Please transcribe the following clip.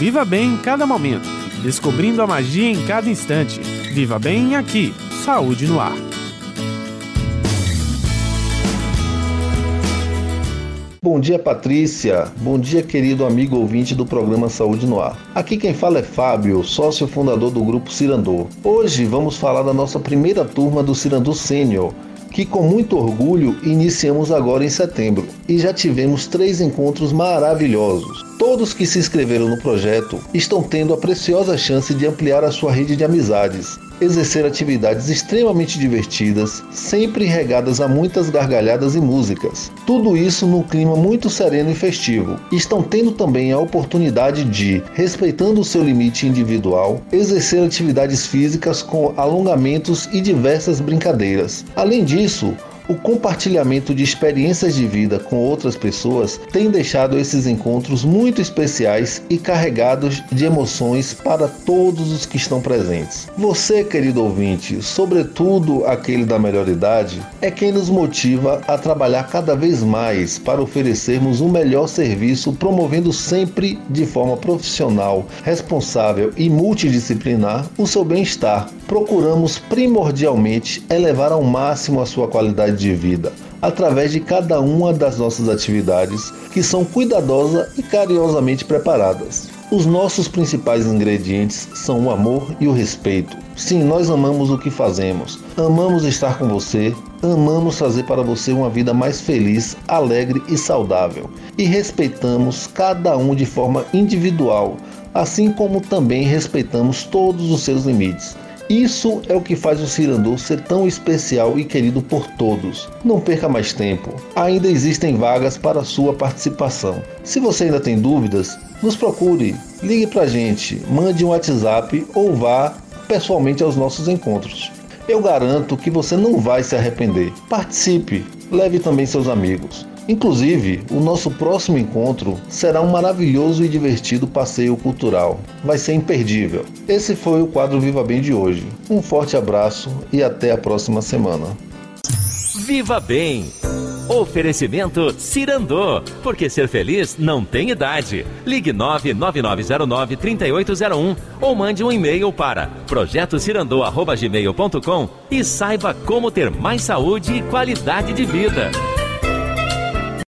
Viva bem em cada momento, descobrindo a magia em cada instante. Viva bem aqui. Saúde no ar. Bom dia, Patrícia. Bom dia, querido amigo ouvinte do programa Saúde no Ar. Aqui quem fala é Fábio, sócio fundador do grupo Cirandô. Hoje vamos falar da nossa primeira turma do Cirandô Sênior, que com muito orgulho iniciamos agora em setembro e já tivemos três encontros maravilhosos. Todos que se inscreveram no projeto estão tendo a preciosa chance de ampliar a sua rede de amizades exercer atividades extremamente divertidas, sempre regadas a muitas gargalhadas e músicas. Tudo isso num clima muito sereno e festivo. Estão tendo também a oportunidade de, respeitando o seu limite individual, exercer atividades físicas com alongamentos e diversas brincadeiras. Além disso, o compartilhamento de experiências de vida com outras pessoas tem deixado esses encontros muito especiais e carregados de emoções para todos os que estão presentes. Você, querido ouvinte, sobretudo aquele da melhor idade, é quem nos motiva a trabalhar cada vez mais para oferecermos um melhor serviço, promovendo sempre de forma profissional, responsável e multidisciplinar o seu bem-estar. Procuramos primordialmente elevar ao máximo a sua qualidade de vida através de cada uma das nossas atividades que são cuidadosa e carinhosamente preparadas. Os nossos principais ingredientes são o amor e o respeito. Sim, nós amamos o que fazemos, amamos estar com você, amamos fazer para você uma vida mais feliz, alegre e saudável. E respeitamos cada um de forma individual, assim como também respeitamos todos os seus limites. Isso é o que faz o Cirandô ser tão especial e querido por todos. Não perca mais tempo. Ainda existem vagas para sua participação. Se você ainda tem dúvidas, nos procure, ligue para a gente, mande um WhatsApp ou vá pessoalmente aos nossos encontros. Eu garanto que você não vai se arrepender. Participe, leve também seus amigos. Inclusive, o nosso próximo encontro será um maravilhoso e divertido passeio cultural. Vai ser imperdível. Esse foi o quadro Viva Bem de hoje. Um forte abraço e até a próxima semana. Viva Bem! Oferecimento Cirandô, porque ser feliz não tem idade. Ligue 99909-3801 ou mande um e-mail para projetocirandô.gmail.com e saiba como ter mais saúde e qualidade de vida.